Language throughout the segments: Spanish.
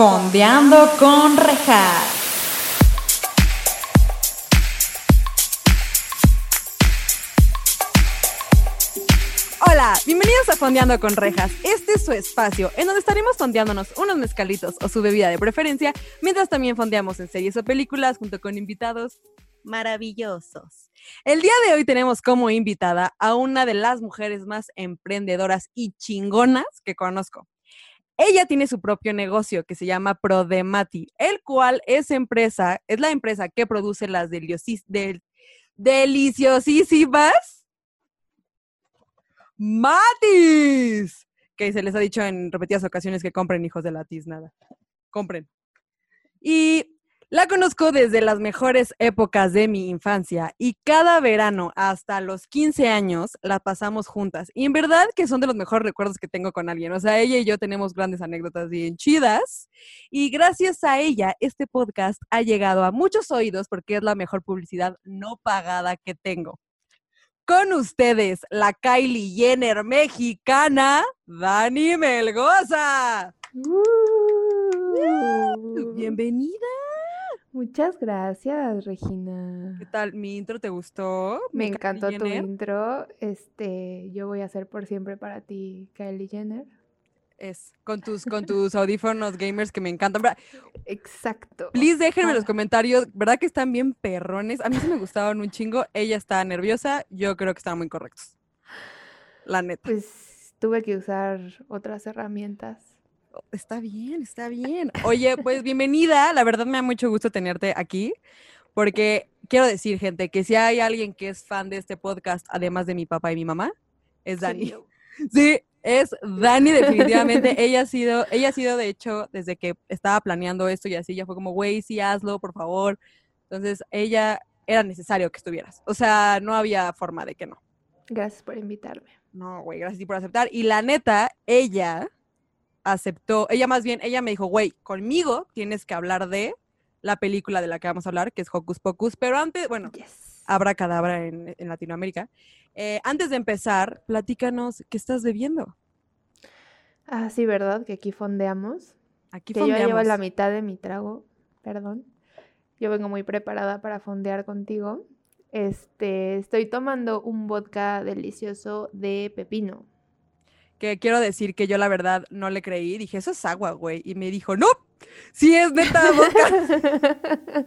Fondeando con Rejas. Hola, bienvenidos a Fondeando con Rejas. Este es su espacio en donde estaremos fondeándonos unos mezcalitos o su bebida de preferencia, mientras también fondeamos en series o películas junto con invitados maravillosos. El día de hoy tenemos como invitada a una de las mujeres más emprendedoras y chingonas que conozco. Ella tiene su propio negocio que se llama Prodemati, el cual es empresa, es la empresa que produce las deliciosísimas Matis. Que se les ha dicho en repetidas ocasiones que compren hijos de la nada. Compren. Y la conozco desde las mejores épocas de mi infancia y cada verano hasta los 15 años la pasamos juntas. Y en verdad que son de los mejores recuerdos que tengo con alguien. O sea, ella y yo tenemos grandes anécdotas bien chidas. Y gracias a ella, este podcast ha llegado a muchos oídos porque es la mejor publicidad no pagada que tengo. Con ustedes, la Kylie Jenner mexicana, Dani Melgoza. Uh. Bienvenida. Muchas gracias, Regina. ¿Qué tal? ¿Mi intro te gustó? Me ¿Mi encantó Kylie tu Jenner? intro. Este, yo voy a ser por siempre para ti, Kylie Jenner. Es con tus, con tus audífonos gamers que me encantan. Bra- Exacto. Please déjenme en los Ah. comentarios, ¿verdad que están bien perrones? A mí sí me gustaban un chingo. Ella está nerviosa, yo creo que estaban muy correctos. La neta. Pues tuve que usar otras herramientas. Está bien, está bien. Oye, pues bienvenida. La verdad me da mucho gusto tenerte aquí, porque quiero decir, gente, que si hay alguien que es fan de este podcast, además de mi papá y mi mamá, es Dani. Sí, es Dani definitivamente. ella ha sido, ella ha sido de hecho desde que estaba planeando esto y así, ya fue como, güey, sí hazlo, por favor. Entonces, ella era necesario que estuvieras. O sea, no había forma de que no. Gracias por invitarme. No, güey, gracias a ti por aceptar. Y la neta, ella aceptó, ella más bien, ella me dijo, güey, conmigo tienes que hablar de la película de la que vamos a hablar, que es Hocus Pocus. Pero antes, bueno, Yes. Abra Cadabra en, en Latinoamérica. Eh, antes de empezar, platícanos qué estás bebiendo. Ah, sí, ¿verdad? Que aquí fondeamos. Aquí Que yo ya llevo fondeamos. la mitad de mi trago, perdón. Yo vengo muy preparada para fondear contigo. Este, estoy tomando un vodka delicioso de pepino. Que quiero decir que yo la verdad no le creí. Dije, eso es agua, güey. Y me dijo, no, sí es neta vodka.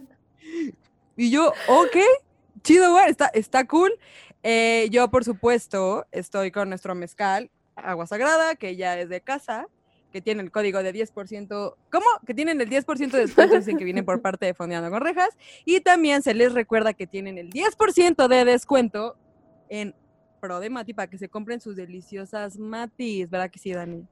y yo, ok, chido, güey, está, está cool. Eh, yo, por supuesto, estoy con nuestro mezcal, agua sagrada, que ya es de casa, que tiene el código de 10%. ¿Cómo? Que tienen el 10% de descuento, dicen que vienen por parte de Fondeando con Rejas. Y también se les recuerda que tienen el 10% de descuento en Pro de Mati para que se compren sus deliciosas matis, ¿verdad que sí, Dani?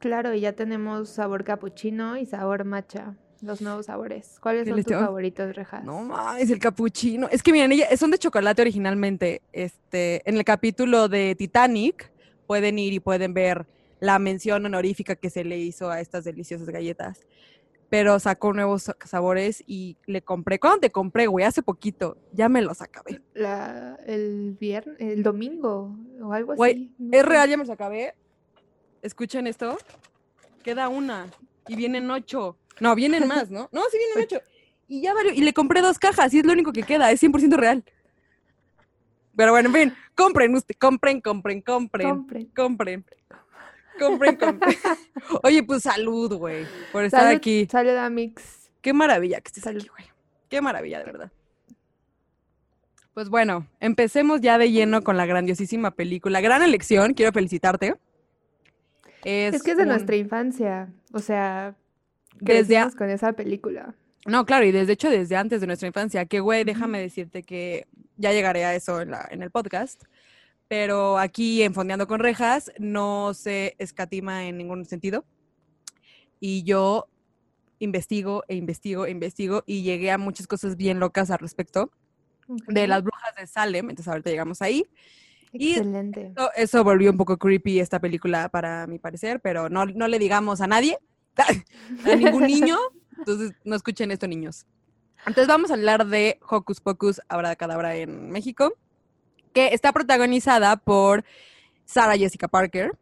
Claro, y ya tenemos sabor capuchino y sabor matcha, los nuevos sabores. ¿Cuáles ¿Qué son tus tengo? favoritos, Rejas? No mames, el capuchino. Es que miren, ella, son de chocolate originalmente. Este, en el capítulo de Titanic pueden ir y pueden ver la mención honorífica que se le hizo a estas deliciosas galletas. Pero sacó nuevos sa- sabores y le compré. ¿Cuándo te compré, güey? Hace poquito. Ya me los acabé. La, el viernes, el domingo o algo Güey, así. Es real, ya me los acabé. Escuchen esto. Queda una. Y vienen ocho. No, vienen más, ¿no? No, sí vienen ocho. Y ya valió. Y le compré dos cajas y es lo único que queda. Es 100% real. Pero bueno, en fin. Compren, usted, compren, compren, compren. Compren. Compren. Compren, compren. Oye, pues salud, güey. Por estar Salud, aquí. salud, Amix. Qué maravilla que estés Salud. aquí, güey. Qué maravilla, de verdad. Pues bueno, empecemos ya de lleno con la grandiosísima película. Gran elección, quiero felicitarte. Es, que es de un- nuestra infancia. O sea, Desde a- con esa película. No, claro, y desde hecho desde antes de nuestra infancia, que güey, déjame decirte que ya llegaré a eso en, la- en el podcast, pero aquí en Fondeando con Rejas no se escatima en ningún sentido. Y yo investigo e investigo e investigo y llegué a muchas cosas bien locas al respecto de las brujas de Salem, entonces ahorita llegamos ahí. y- Excelente. Eso, eso volvió un poco creepy esta película para mi parecer, pero no, no le digamos a nadie, a ningún niño, entonces no escuchen esto niños. Entonces vamos a hablar de Hocus Pocus, Abra Cadabra en México, que está protagonizada por Sarah Jessica Parker,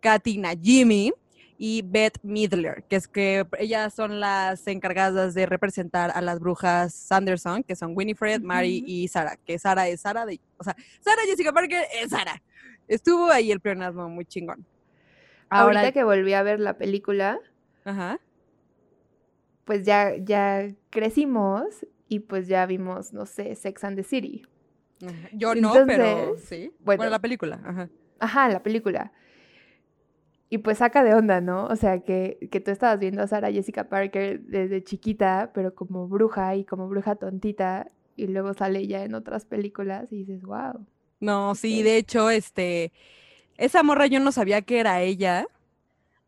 Katina Jimmy y Beth Midler, que es que ellas son las encargadas de representar a las brujas Sanderson, que son Winifred, Mary y Sara, que Sara es Sara de, o sea, Sara Jessica Parker es Sara. Estuvo ahí el pleonasmo muy chingón. Ahora, Ahorita que volví a ver la película, ajá. pues ya, ya crecimos y pues ya vimos, no sé, Sex and the City. Yo no, pero sí. bueno. Bueno, la película, ajá. Ajá, la película. Y pues saca de onda, ¿no? O sea, que, que tú estabas viendo a Sarah Jessica Parker desde chiquita, pero como bruja y como bruja tontita, y luego sale ya en otras películas y dices, wow. No, sí, de hecho, este, esa morra yo no sabía que era ella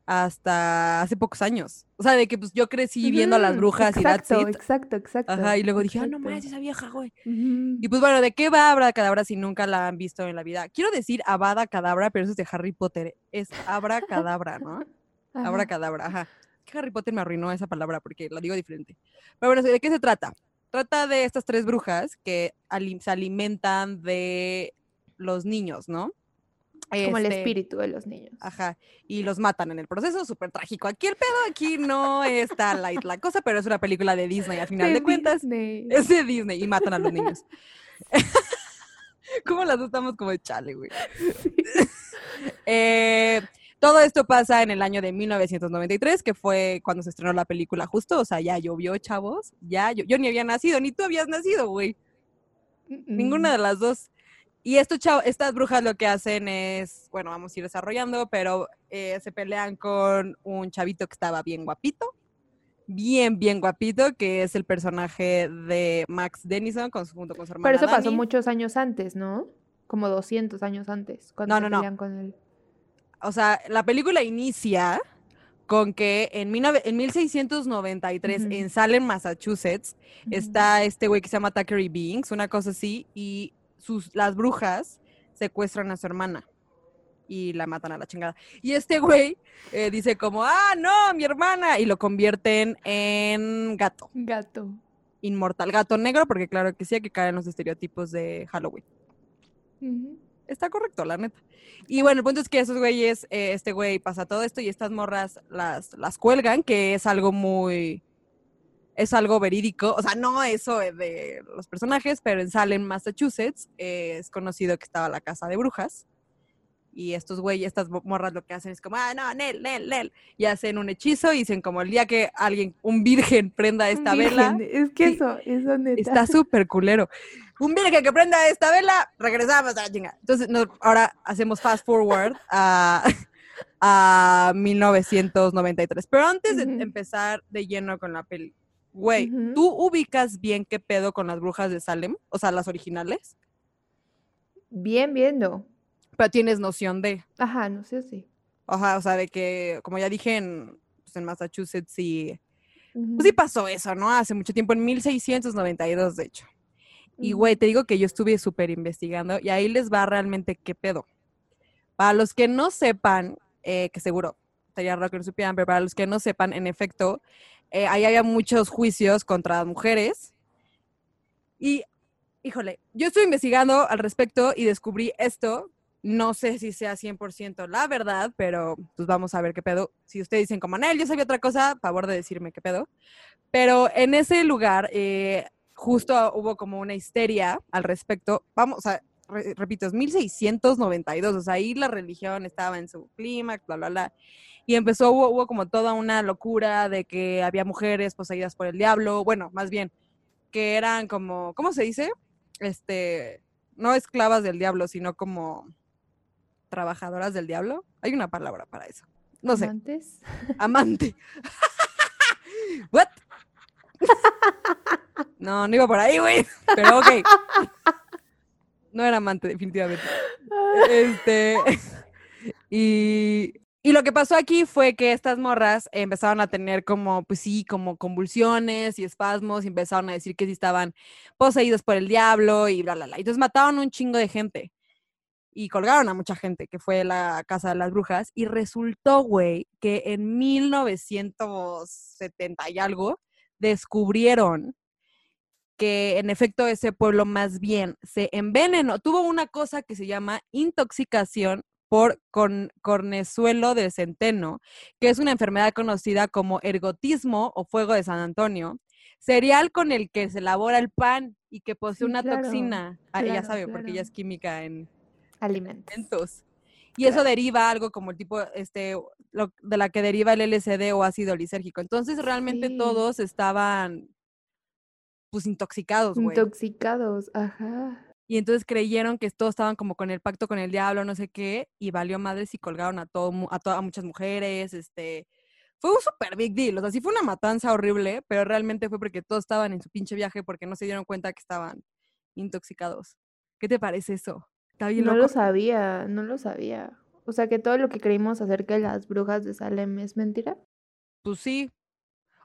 hasta hace pocos años. O sea, de que pues yo crecí viendo a las brujas exacto, y that's it. Exacto, exacto. Ajá, y luego dije, ah, no mames, esa vieja, güey. Y pues bueno, ¿de qué va Abra Cadabra si nunca la han visto en la vida? Quiero decir Abada Cadabra, pero eso es de Harry Potter. Es Abra Cadabra, ¿no? Abra. Cadabra, ajá. Harry Potter me arruinó esa palabra porque la digo diferente. Pero bueno, ¿de qué se trata? Trata de estas tres brujas que se alimentan de los niños, ¿no? Como el Este, espíritu de los niños. Ajá, y los matan en el proceso, súper trágico. Aquí el pedo, aquí no está light la cosa, pero es una película de Disney, a final de, cuentas. Disney. Es de Disney y matan a los niños. ¿Cómo las dos estamos como de chale, güey? Eh, todo esto pasa en el año de 1993, que fue cuando se estrenó la película justo, o sea, ya llovió, chavos, ya, yo, yo ni había nacido, ni tú habías nacido, güey, ninguna de las dos. Y estos chavo- estas brujas lo que hacen es, bueno, vamos a ir desarrollando, pero eh, se pelean con un chavito que estaba bien guapito, bien, bien guapito, que es el personaje de Max Denison con junto con su hermana Pero eso pasó muchos años antes, ¿no? Como 200 años antes, cuando No, se no, no. pelean con él. o sea, la película inicia con que en, 19 en 1693 Ujú. en Salem, Massachusetts, está este güey que se llama Thackeray Binks, una cosa así, y sus, las brujas secuestran a su hermana y la matan a la chingada. Y este güey eh, dice como, ah, no, mi hermana, y lo convierten en gato, Gato. inmortal, gato negro, porque claro que sí hay que caer en los estereotipos de Halloween. Está correcto, la neta. Y bueno, el punto es que esos güeyes, eh, este güey pasa todo esto y estas morras las, las cuelgan, que es algo muy, es algo verídico. O sea, no eso de- de los personajes, pero en Salem, Massachusetts, eh, es conocido que estaba la casa de brujas. Y estos güeyes, estas mo- morras lo que hacen es como, ah, no, Nel, Nel, Nel. Y hacen un hechizo y dicen como el día que alguien, un virgen, prenda esta vela, Es que Sí. eso, eso neta. Está súper culero. Un virgen que prenda esta vela, regresamos a la chinga. Entonces, no, ahora hacemos fast forward a, a 1993. Pero antes de Ujú. empezar de lleno con la peli, güey, Ujú. ¿tú ubicas bien qué pedo con las brujas de Salem? O sea, las originales. Bien viendo. Pero tienes noción de, Ajá, no sé si. ajá, o sea, de que, como ya dije, en, pues, en Massachusetts y... Ujú. Pues sí pasó eso, ¿no? Hace mucho tiempo, en 1692, de hecho. Y, güey, te digo que yo estuve súper investigando y ahí les va realmente qué pedo. Para los que no sepan, eh, que seguro estaría raro que no supieran, pero para los que no sepan, en efecto, eh, ahí había muchos juicios contra mujeres. Y, híjole, yo estuve investigando al respecto y descubrí esto. No sé si sea 100% la verdad, pero pues vamos a ver qué pedo. Si ustedes dicen como, Anel, yo sabía otra cosa, favor de decirme qué pedo. Pero en ese lugar, eh, justo hubo como una histeria al respecto. Vamos, o sea, re- repito, es 1692, o sea, ahí la religión estaba en su clímax, bla, bla, bla. Y empezó, hubo, hubo como toda una locura de que había mujeres poseídas por el diablo, bueno, más bien, que eran como, ¿cómo se dice? Este, no esclavas del diablo, sino como trabajadoras del diablo. Hay una palabra para eso. No sé, Amantes. amante. ¿What? No, no iba por ahí, güey. Pero ok. No era amante, definitivamente. Este. Y, y lo que pasó aquí fue que estas morras empezaron a tener como, pues sí, como convulsiones y espasmos y empezaron a decir que sí estaban poseídos por el diablo y bla, bla, bla. Entonces mataron un chingo de gente y colgaron a mucha gente, que fue la casa de las brujas. Y resultó, güey, que en 1970 y algo descubrieron que en efecto ese pueblo más bien se envenenó, tuvo una cosa que se llama intoxicación por con, cornezuelo de centeno, que es una enfermedad conocida como ergotismo o fuego de San Antonio, cereal con el que se elabora el pan y que posee Sí, una claro, toxina. Ah, ella claro, sabe, porque ella claro. es química en Alimentos. alimentos. Y eso deriva algo como el tipo, este, lo- de la que deriva el LSD o ácido lisérgico. Entonces, realmente Sí. todos estaban, pues, intoxicados, güey. Intoxicados, ajá. Y entonces creyeron que todos estaban como con el pacto con el diablo, no sé qué, y valió madres y colgaron a todo, a, to- a muchas mujeres, este, fue un super big deal, o sea, sí fue una matanza horrible, pero realmente fue porque todos estaban en su pinche viaje porque no se dieron cuenta que estaban intoxicados. ¿Qué te parece eso? Está bien No loco. lo sabía, no lo sabía. O sea que todo lo que creímos acerca de las brujas de Salem es mentira. Pues sí.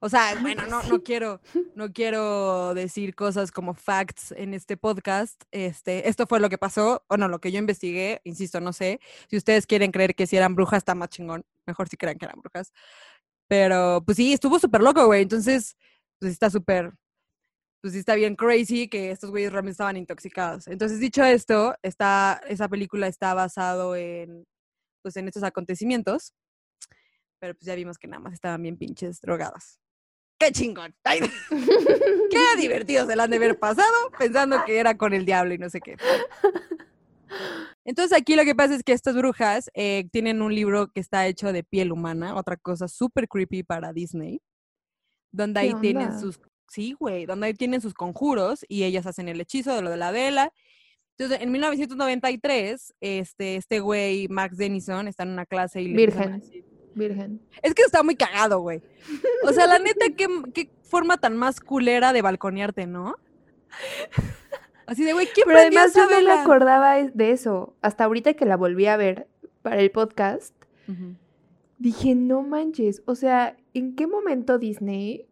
O sea, bueno, no, no quiero, no quiero decir cosas como facts en este podcast. Este, esto fue lo que pasó, o no, lo que yo investigué, insisto, no sé. Si ustedes quieren creer que si eran brujas, está más chingón. Mejor si crean que eran brujas. Pero, pues sí, estuvo súper loco, güey. Entonces, pues está súper, pues sí está bien crazy que estos güeyes realmente estaban intoxicados. Entonces, dicho esto, está, esa película está basado en, pues en estos acontecimientos. Pero pues ya vimos que nada más estaban bien pinches drogadas. ¡Qué chingón! Ay, ¡Qué divertido se la han de haber pasado pensando que era con el diablo y no sé qué! Entonces aquí lo que pasa es que estas brujas eh, tienen un libro que está hecho de piel humana, otra cosa súper creepy para Disney, donde ¿Qué ahí tienen sus, sí, güey, donde ahí tienen sus conjuros y ellas hacen el hechizo de lo de la vela. Entonces, en 1993, este, este güey, Max Denison, está en una clase y le Virgen. Virgen. es que está muy cagado, güey. O sea, la neta, qué, qué forma tan más culera de balconearte, ¿no? Así de, güey, ¿quién Pero además yo no me acordaba de eso. Hasta ahorita que la volví a ver para el podcast, dije, no manches. O sea, ¿en qué momento Disney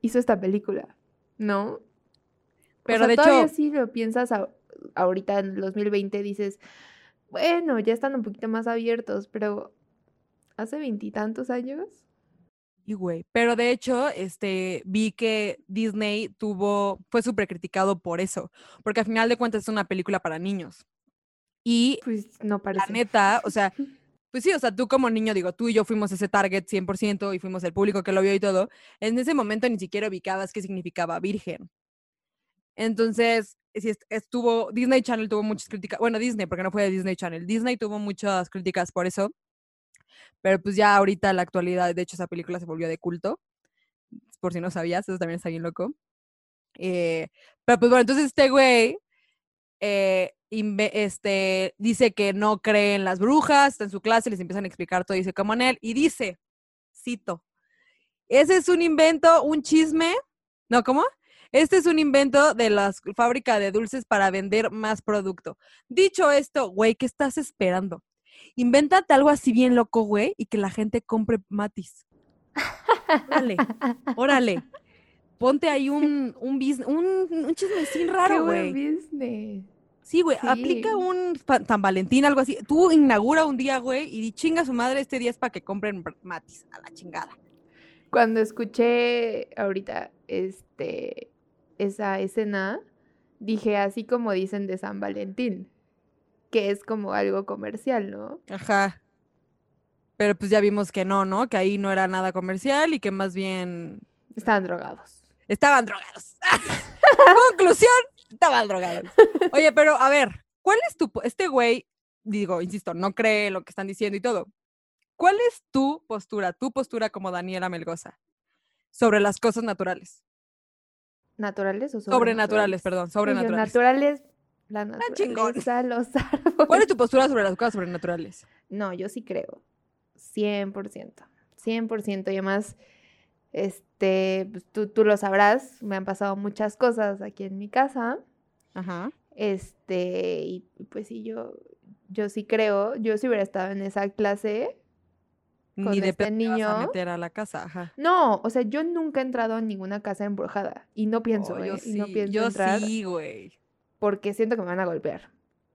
hizo esta película? ¿No? Pero o sea, de todavía hecho, si lo piensas a- ahorita en el 2020 dices, bueno, ya están un poquito más abiertos, pero hace veintitantos años. y güey, pero de hecho, este, vi que Disney tuvo, fue súper criticado por eso, porque al final de cuentas es una película para niños. Y Pues no la neta, o sea, pues sí, o sea, tú como niño, digo, tú y yo fuimos ese target 100% y fuimos el público que lo vio y todo, en ese momento ni siquiera ubicabas qué significaba virgen. Entonces, sí est- estuvo, Disney Channel tuvo muchas críticas, bueno, Disney, porque no fue de Disney Channel, Disney tuvo muchas críticas por eso, pero pues ya ahorita la actualidad, de hecho esa película se volvió de culto, por si no sabías, eso también está bien loco. Eh, pero pues bueno, entonces este güey eh, este, dice que no cree en las brujas, está en su clase, les empiezan a explicar todo, dice como en él, y dice, cito, ese es un invento, un chisme, ¿no? ¿Cómo? Este es un invento de la fábrica de dulces para vender más producto. Dicho esto, güey, ¿qué estás esperando? Invéntate algo así bien loco, güey, y que la gente compre matis. Órale, órale. Ponte ahí un, un, un, un chismecín raro, güey. business. Sí, güey, aplica un San Valentín, algo así. Tú inaugura un día, güey, y di chinga a su madre este día es para que compren matis, a la chingada. Cuando escuché ahorita este esa escena, dije así como dicen de San Valentín, que es como algo comercial, ¿no? Ajá. Pero pues ya vimos que no, ¿no? Que ahí no era nada comercial y que más bien Estaban drogados. estaban drogados. Conclusión, estaban drogados. Oye, pero a ver, ¿cuál es tu... Este güey, digo, insisto, no cree lo que están diciendo y todo. ¿Cuál es tu postura, tu postura como Daniela Melgoza sobre las cosas naturales? ¿Naturales o Sobrenaturales, perdón, sobrenaturales? sobrenaturales. Naturales, la Ah, naturaleza, los árboles. ¿Cuál es tu postura sobre las cosas sobrenaturales? No, yo sí creo. 100%. 100%. Y además, este, pues, tú, tú lo sabrás, me han pasado muchas cosas aquí en mi casa. Ajá. Este, y pues sí, yo, yo sí creo, yo si hubiera estado en esa clase, Con Ni de este vas a niño. meter a la casa, ajá. no, o sea, yo nunca he entrado a ninguna casa embrujada y no pienso, Oh, yo ¿eh? Y no pienso yo entrar sí, güey. Porque siento que me van a golpear,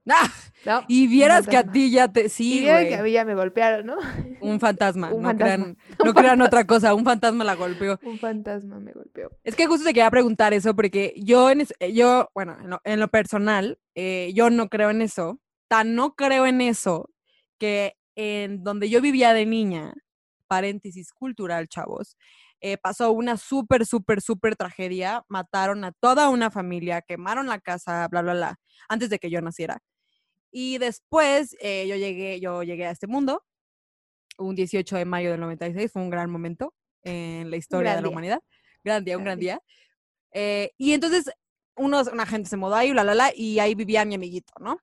¡Ah! ¿no? Y Un vieras que a ti ya te... Y Sí, vieron que güey. a mí ya me golpearon, ¿no? Un fantasma. Un no fantasma. crean, no crean otra cosa. Un fantasma la golpeó. Un fantasma me golpeó. Es que justo te quería preguntar eso porque yo, en es- eh, yo bueno, en lo, en lo personal, eh, yo no creo en eso. Tan no creo en eso que en donde yo vivía de niña, paréntesis cultural, chavos, eh, pasó una súper, súper, súper tragedia. Mataron a toda una familia, quemaron la casa, bla, bla, bla, antes de que yo naciera. Y después eh, yo, llegué, yo llegué a este mundo, un 18 de mayo del 96, fue un gran momento en la historia Gran de la día. humanidad. Gran día, un Gran gran día. Eh, y entonces unos, una gente se mudó ahí, bla, bla, bla, y ahí vivía mi amiguito, ¿no?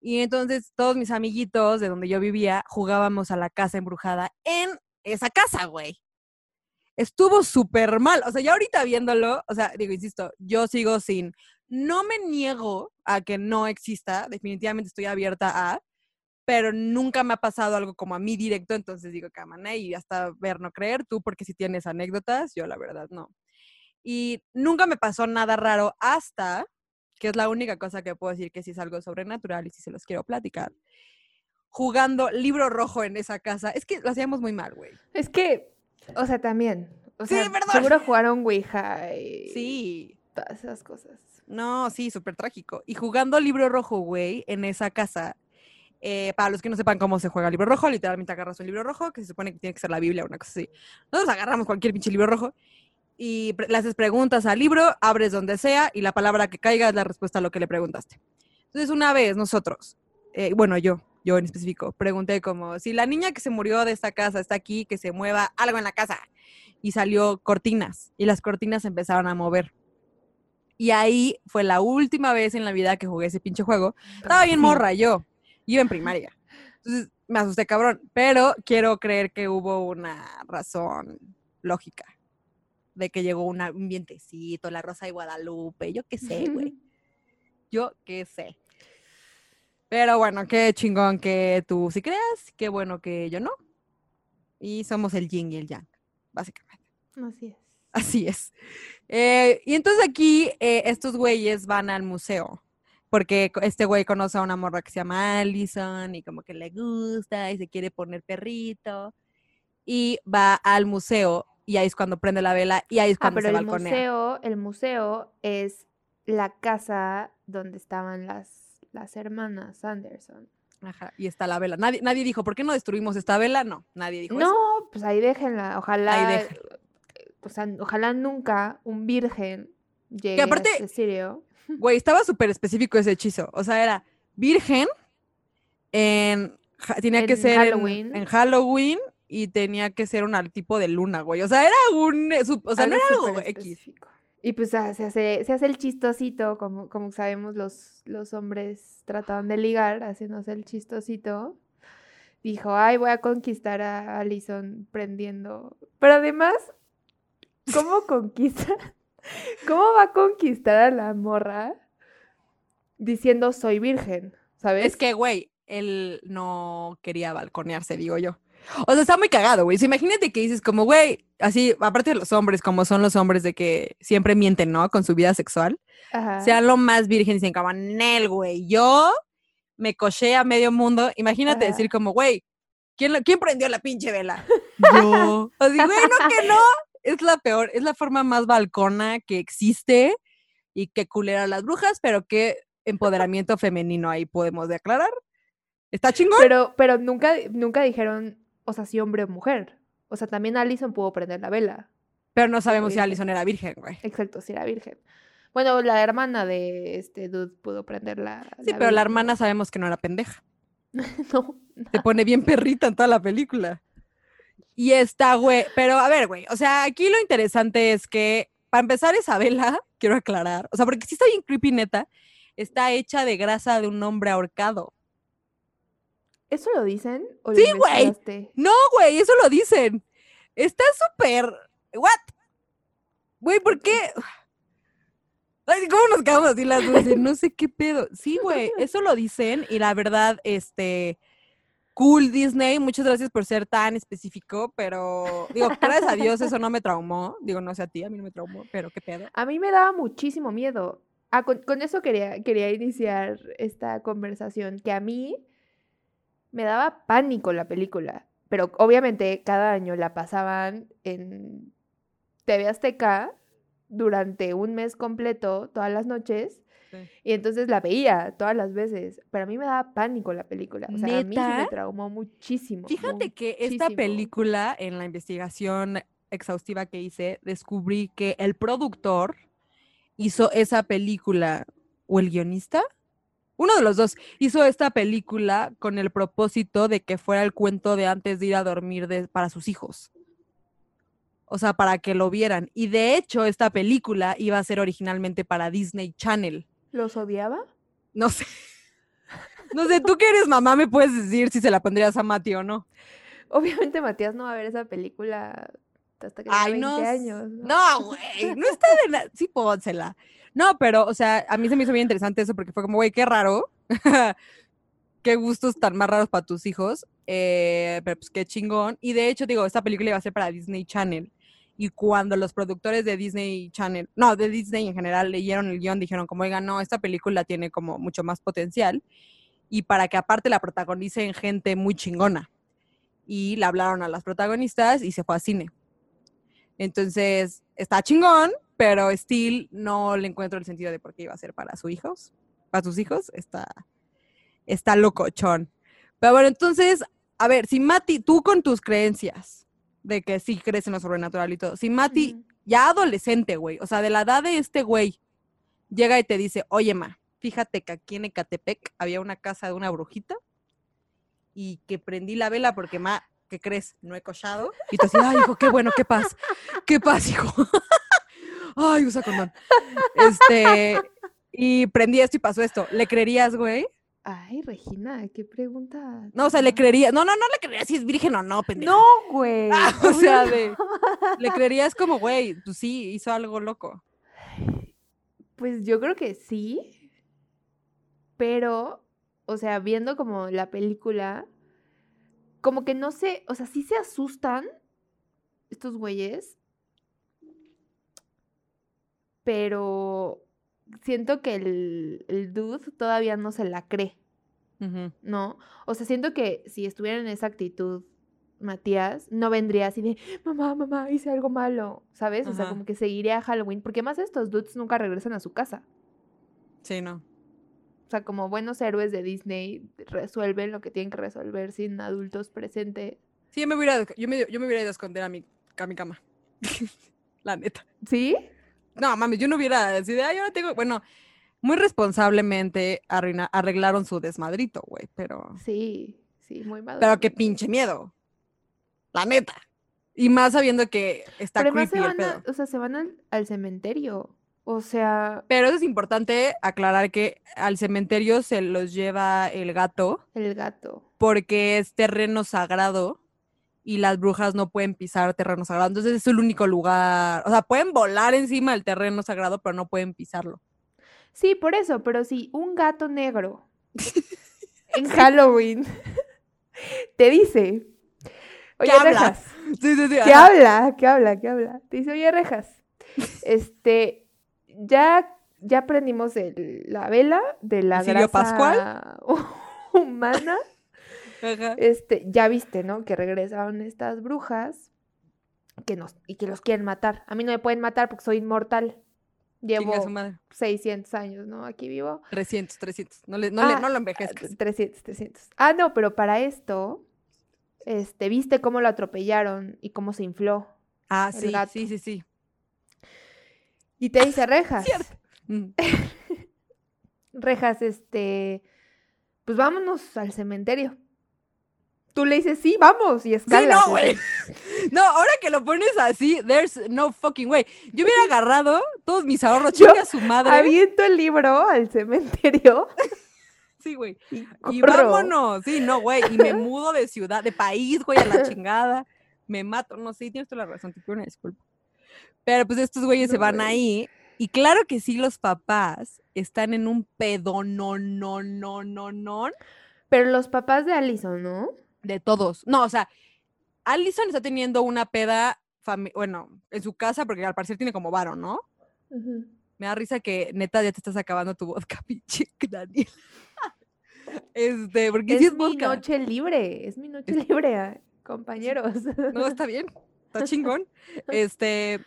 Y entonces todos mis amiguitos de donde yo vivía jugábamos a la casa embrujada en esa casa, güey. Estuvo súper mal. O sea, ya ahorita viéndolo, o sea, digo, insisto, yo sigo sin. No me niego a que no exista, definitivamente estoy abierta a, pero nunca me ha pasado algo como a mí directo, entonces digo, cámara, y hasta ver, no creer, tú porque si tienes anécdotas, yo la verdad no. Y nunca me pasó nada raro hasta, que es la única cosa que puedo decir que sí es algo sobrenatural y si se los quiero platicar, jugando libro rojo en esa casa. Es que lo hacíamos muy mal, güey. Es que, o sea, también. O Sí, sea, perdón. seguro jugaron Ouija y Sí. todas esas cosas. No, sí, súper trágico. Y jugando libro rojo, güey, en esa casa. eh, para los que no sepan cómo se juega libro rojo, literalmente agarras un libro rojo, que se supone que tiene que ser la Biblia o una cosa así. Nosotros agarramos cualquier pinche libro rojo y le haces preguntas al libro, abres donde sea y la palabra que caiga es la respuesta a lo que le preguntaste. Entonces, una vez nosotros, eh, bueno, yo, yo en específico, pregunté como, si la niña que se murió de esta casa está aquí, que se mueva algo en la casa. Y salió cortinas y las cortinas se empezaron a mover. Y ahí fue la última vez en la vida que jugué ese pinche juego. Estaba bien morra yo. Iba en primaria. Entonces me asusté cabrón. Pero quiero creer que hubo una razón lógica. De que llegó una- un vientecito, la rosa de Guadalupe. Yo qué sé, güey. Yo qué sé. Pero bueno, qué chingón que tú sí creas. Qué bueno que yo no. Y somos el yin y el yang, básicamente. Así es. Así es. Eh, y entonces aquí eh, estos güeyes van al museo, porque este güey conoce a una morra que se llama Allison y como que le gusta y se quiere poner perrito. Y va al museo y ahí es cuando prende la vela y ahí es Ah, cuando pero se el balconea. museo, el museo es la casa donde estaban las, las hermanas Anderson. Ajá, y está la vela. Nadie, nadie dijo, ¿por qué no destruimos esta vela? No, nadie dijo eso. No, pues ahí déjenla. Ojalá. déjenla. O sea, ojalá nunca un virgen llegue aparte- a este sitio. Güey, estaba súper específico ese hechizo. O sea, era virgen en... ja- Tenía que En ser en- Halloween. En, Halloween y tenía que ser un tipo de luna, güey. O sea, era un... eh, su- O sea, no era algo X. específico. Y pues ah, se, hace, se hace el chistosito, como, como sabemos los, los hombres trataban de ligar, haciéndose el chistosito. Dijo, ay, voy a conquistar a Allison prendiendo. Pero además, ¿cómo conquista? ¿Cómo va a conquistar a la morra diciendo soy virgen? ¿Sabes? Es que, güey, él no quería balconearse, digo yo. O sea, está muy cagado, güey. Imagínate que dices como, güey, así, aparte de los hombres, como son los hombres de que siempre mienten, ¿no? Con su vida sexual. Ajá. sean lo más virgen y dicen como, Nel, güey, yo me coché a medio mundo. Imagínate Ajá. decir como, güey, ¿quién, lo- ¿quién prendió la pinche vela? Yo. Así, güey, no que no. Es la peor, es la forma más balcona que existe y que culera a las brujas, pero qué empoderamiento femenino ahí podemos declarar. ¿Está chingón? Pero, pero nunca, nunca dijeron, o sea, si hombre o mujer. O sea, también Allison pudo prender la vela. Pero no sabemos si virgen. Alison era virgen, güey. Exacto, si era virgen. Bueno, la hermana de este dude pudo prender la. Sí, pero la hermana sabemos que no era pendeja. no. Se pone bien perrita en toda la película. Y está, güey. Pero a ver, güey. O sea, aquí lo interesante es que, para empezar, esa vela, quiero aclarar. O sea, porque sí está bien creepy, neta. Está hecha de grasa de un hombre ahorcado. ¿Eso lo dicen? ¿O lo Sí, güey. No, güey, eso lo dicen. Está súper. ¿What? Güey, ¿por qué? Ay, ¿cómo nos quedamos así las dos? No sé qué pedo. Sí, güey, eso lo dicen y la verdad, este. Cool Disney, muchas gracias por ser tan específico, pero digo, gracias a Dios eso no me traumó. Digo, no sé a ti, a mí no me traumó, pero qué pedo. A mí me daba muchísimo miedo. Ah, con, con eso quería, quería iniciar esta conversación, que a mí me daba pánico la película. Pero obviamente cada año la pasaban en TV Azteca durante un mes completo, todas las noches. Sí. Y entonces la veía todas las veces. Pero a mí me daba pánico la película. O sea, a mí sí me traumó muchísimo. Fíjate que esta película, en la investigación exhaustiva que hice, descubrí que el productor hizo esa película, o el guionista, uno de los dos, hizo esta película con el propósito de que fuera el cuento de antes de ir a dormir de- para sus hijos. O sea, para que lo vieran. Y de hecho, esta película iba a ser originalmente para Disney Channel. ¿Los odiaba? No sé. No sé, tú que eres mamá me puedes decir si se la pondrías a Mati o no. Obviamente Matías no va a ver esa película hasta que tenga Ay, 20 no. s- años. ¿no? No, güey. No está de nada. Sí, pónsela. No, pero, o sea, a mí se me hizo bien interesante eso porque fue como, güey, qué raro. qué gustos tan más raros para tus hijos. eh, pero pues qué chingón. Y de hecho, digo, esta película iba a ser para Disney Channel. Y cuando los productores de Disney Channel, no, de Disney en general, leyeron el guion, dijeron como, oiga, no, esta película tiene como mucho más potencial. Y para que aparte la protagonicen gente muy chingona. Y le hablaron a las protagonistas y se fue a cine. Entonces, está chingón, pero still no le encuentro el sentido de por qué iba a ser para sus hijos. Para sus hijos, está, está locochón. Pero bueno, entonces, a ver, si Mati, tú con tus creencias de que sí crees en lo sobrenatural y todo, si Mati, Ujú. ya adolescente, güey, o sea, de la edad de este güey, llega y te dice, oye, ma, fíjate que aquí en Ecatepec había una casa de una brujita y que prendí la vela porque, ma, ¿qué crees? No he cochado. Y tú así, ay, hijo, qué bueno, qué paz, qué paz, hijo. ay, usa condón. Este, y prendí esto y pasó esto. ¿Le creerías, güey? Ay, Regina, qué pregunta. No, o sea, le creerías, no, no, no le creerías si es virgen o no, pendeja. No, güey. Ah, o sea, de, no. le creerías como, güey, pues sí, hizo algo loco. Pues yo creo que sí. Pero, o sea, viendo como la película, como que no sé, o sea, sí se asustan estos güeyes. Pero siento que el, el dude todavía no se la cree. ¿no? O sea, siento que si estuviera en esa actitud, Matías, no vendría así de, mamá, mamá, hice algo malo, ¿sabes? O sea, como que seguiría a Halloween, porque más estos dudes nunca regresan a su casa. Sí, no. O sea, como buenos héroes de Disney, resuelven lo que tienen que resolver sin adultos presentes. Sí, yo me hubiera, yo me, yo me hubiera ido a esconder a mi, a mi cama. La neta. ¿Sí? No, mames, yo no hubiera decidido, tengo, bueno, muy responsablemente arruina- arreglaron su desmadrito, güey, pero, Sí, sí, muy mal. pero qué pinche miedo. La neta. Y más sabiendo que está Pero creepy se el van, a, pedo. o sea, se van al, al cementerio. O sea, Pero eso es importante aclarar que al cementerio se los lleva el gato el gato. porque es terreno sagrado y las brujas no pueden pisar terreno sagrado. Entonces es el único lugar, o sea, pueden volar encima del terreno sagrado, pero no pueden pisarlo. Sí, por eso, pero si un gato negro en Halloween te dice, oye, habla? rejas, Sí, sí, sí. ¿qué ajá. habla? ¿Qué habla? ¿Qué habla? Te dice, oye, rejas, este, ya, ya prendimos el- la vela de la ¿El cirio grasa humana, Ajá. este, ya viste, ¿no? Que regresaron estas brujas que nos, y que los quieren matar. A mí no me pueden matar porque soy inmortal. Llevo su madre. 600 años, ¿no? Aquí vivo. 300, 300. No, le, no, le- Ah, no lo envejezcas. 300, 300. Ah, no, pero para esto, este, viste cómo lo atropellaron y cómo se infló. Ah, sí, gato. sí, sí, sí. Y te dice, rejas, Mm. rejas, este, pues vámonos al cementerio. Tú le dices, sí, vamos, y Sí, escalas. no, güey. No, ahora que lo pones así, there's no fucking way. Yo hubiera agarrado todos mis ahorros, Yo chinga su madre. Aviento el libro al cementerio Sí, güey. y vámonos. Sí, no, güey. Y me mudo de ciudad, de país, güey, a la chingada. Me mato. No, sí, tienes toda la razón. Te pido una disculpa. Pero pues estos güeyes se van ahí. Y claro que sí, los papás están en un pedo, no, no, no, no, no. Pero los papás de Allison, ¿no? De todos. No, o sea, Allison está teniendo una peda, bueno, en su casa, porque al parecer tiene como varo, ¿no? Me da risa que neta ya te estás acabando tu vodka, pinche Daniel. Este, porque Es es mi vodka. noche libre, es mi noche libre, compañeros. No, está bien, está chingón. Este,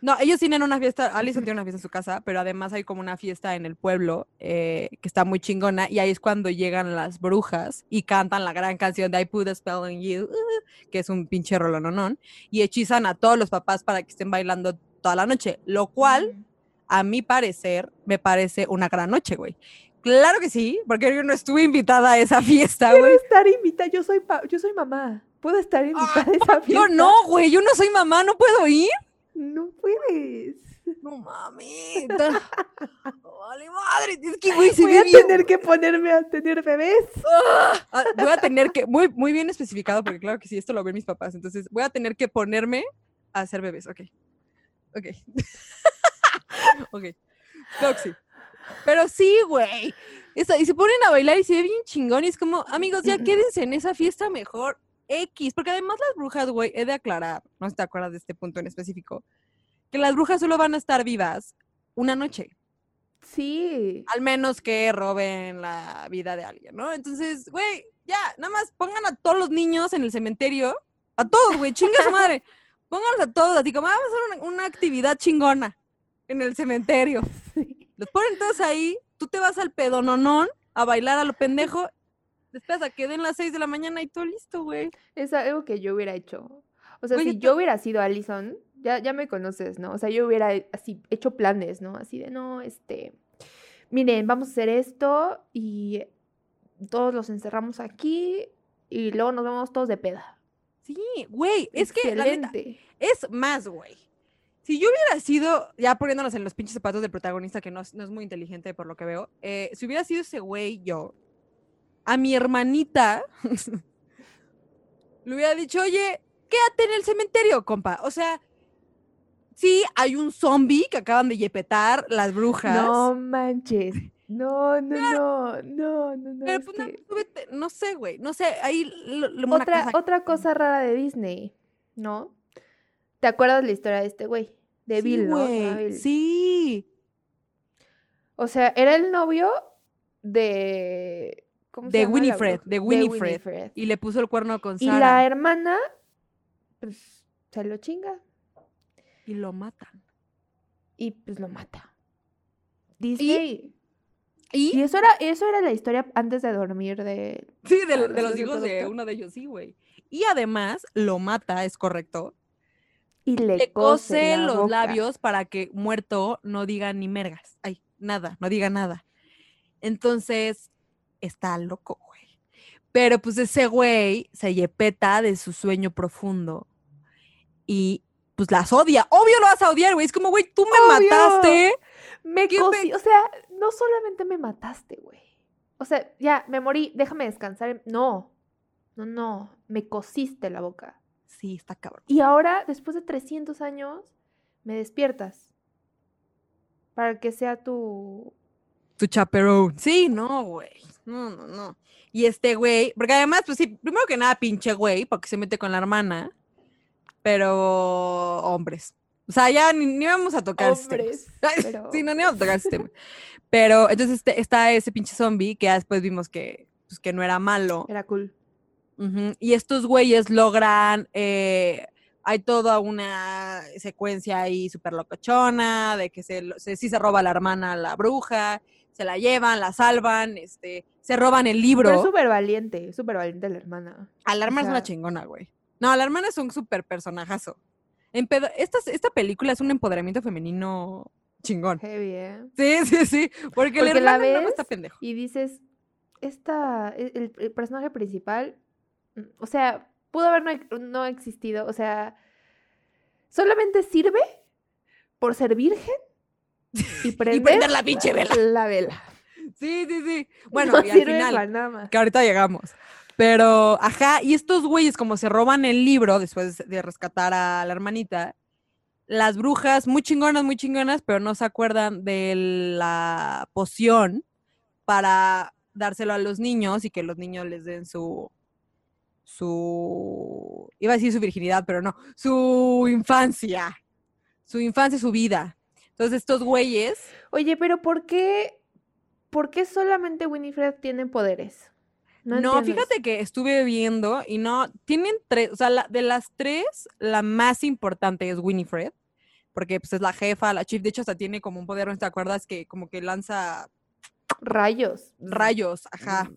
No, ellos tienen una fiesta, Alison tiene una fiesta en su casa, pero además hay como una fiesta en el pueblo eh, que está muy chingona y ahí es cuando llegan las brujas y cantan la gran canción de I Put a Spell on You, uh, que es un pinche rolononón, y hechizan a todos los papás para que estén bailando toda la noche, lo cual, Mm. a mi parecer, me parece una gran noche, güey. Claro que sí, porque yo no estuve invitada a esa fiesta, güey. estar invitada, yo soy yo soy mamá. Puedo estar invitada a esa fiesta. Yo no, güey, yo no soy mamá, no puedo ir. No puedes. No mames. Vale, madre. Es que, güey, se Voy ve a bien. tener que ponerme a tener bebés. Ah, voy a tener que, muy, muy bien especificado, porque claro que sí, esto lo ven mis papás. Entonces, voy a tener que ponerme a hacer bebés. Ok. Ok. ok. Sí. Pero sí, güey. Y se ponen a bailar y se ve bien chingón. Y es como, amigos, ya quédense en esa fiesta mejor. X. Porque además las brujas, güey, he de aclarar, no te acuerdas de este punto en específico, que las brujas solo van a estar vivas una noche. Sí. Al menos que roben la vida de alguien, ¿no? Entonces, güey, ya, nada más pongan a todos los niños en el cementerio. A todos, güey, chinga su madre. Pónganlos a todos, así como vamos a hacer una, una actividad chingona en el cementerio. sí. Los ponen todos ahí, tú te vas al pedononón a bailar a lo pendejo. Después a que den las 6 de la mañana y todo listo, güey. Es algo que yo hubiera hecho. O sea, si yo hubiera sido Allison, ya, ya me conoces, ¿no? O sea, yo hubiera así hecho planes, ¿no? Así de, no, este, miren, vamos a hacer esto y todos los encerramos aquí y luego nos vemos todos de peda. Sí, güey, es que la neta, es más, güey. Si yo hubiera sido, ya poniéndonos en los pinches zapatos del protagonista, que no es, no es muy inteligente por lo que veo, eh, si hubiera sido ese güey yo, a mi hermanita le hubiera dicho, oye, quédate en el cementerio, compa. O sea, sí, hay un zombie que acaban de yepetar las brujas. No manches. No, no, no, no, no, no. pero es pues, no, que- súbete, no sé, güey. No sé, ahí lo- lo- Otra, casa- otra cosa rara de Disney, ¿no? ¿Te acuerdas la historia de este güey? De Sí, Bill, ¿no? Güey, Bill. Sí. O sea, era el novio de. ¿Cómo se De llama la Winifred, de Winifred. Y le puso el cuerno con Y Sara. la hermana, pues, se lo chinga y lo matan. y pues lo mata. Disney. Y, Y, eso era, eso era la historia antes de dormir de. sí, de, de los hijos de uno de ellos, sí, güey. Y además lo mata, es correcto. Y le, Le cose cose la los boca. labios para que muerto no diga ni mergas. Ay, nada, no diga nada. Entonces, está loco, güey. Pero pues ese güey se yepeta de su sueño profundo y pues las odia. Obvio lo vas a odiar, güey. Es como, güey, tú me Obvio. mataste. Me ¿Qué cosi- O sea, no solamente me mataste, güey. O sea, ya, me morí, déjame descansar. No, no, no. Me cosiste la boca. Sí, está cabrón. Y ahora, después de 300 años, me despiertas. Para que sea tu... Tu chaperone. Sí, no, güey. No, no, no. Y este güey, porque además, pues sí, primero que nada, pinche güey, porque se mete con la hermana, pero hombres. O sea, ya ni, ni vamos a tocar. Hombres, Ay, pero- Sí, no, ni vamos a tocar ese tema. Pero entonces este- está ese pinche zombie que ya después vimos que, pues, que no era malo. Era cool. Y estos güeyes logran, eh, hay toda una secuencia ahí súper locochona, de que se, se- sí se roba la hermana a la bruja, se la llevan, la salvan, este, se roban el Pero es libro. súper valiente, súper valiente la hermana. A la hermana es una sea- chingona, güey. No, la hermana es un súper personajazo. Esta, esta película es un empoderamiento femenino chingón. Heavy, ¿eh? Sí, sí, sí. Porque, Porque la ves está pendejo. Y dices, esta, e- el, el personaje principal, mm, o sea, pudo haber no, no existido, o sea, solamente sirve por ser virgen y prender, prender la pinche vela. La vela. Sí, sí, sí. Bueno, no y al final, nada que ahorita llegamos. Pero, ajá, y estos güeyes como se roban el libro después de rescatar a la hermanita, las brujas, muy chingonas, muy chingonas, pero no se acuerdan de la poción para dárselo a los niños y que los niños les den su, su, iba a decir su virginidad, pero no, su infancia, su infancia, su vida. Entonces estos güeyes, Oye, pero ¿por qué, por qué solamente Winifred tiene poderes? No, fíjate que estuve viendo y no, tienen tres, o sea, la- de las tres, la más importante es Winifred. porque pues es la jefa, la chief, de hecho hasta tiene como un poder, ¿no te acuerdas? Que como que lanza Rayos. rayos, ajá,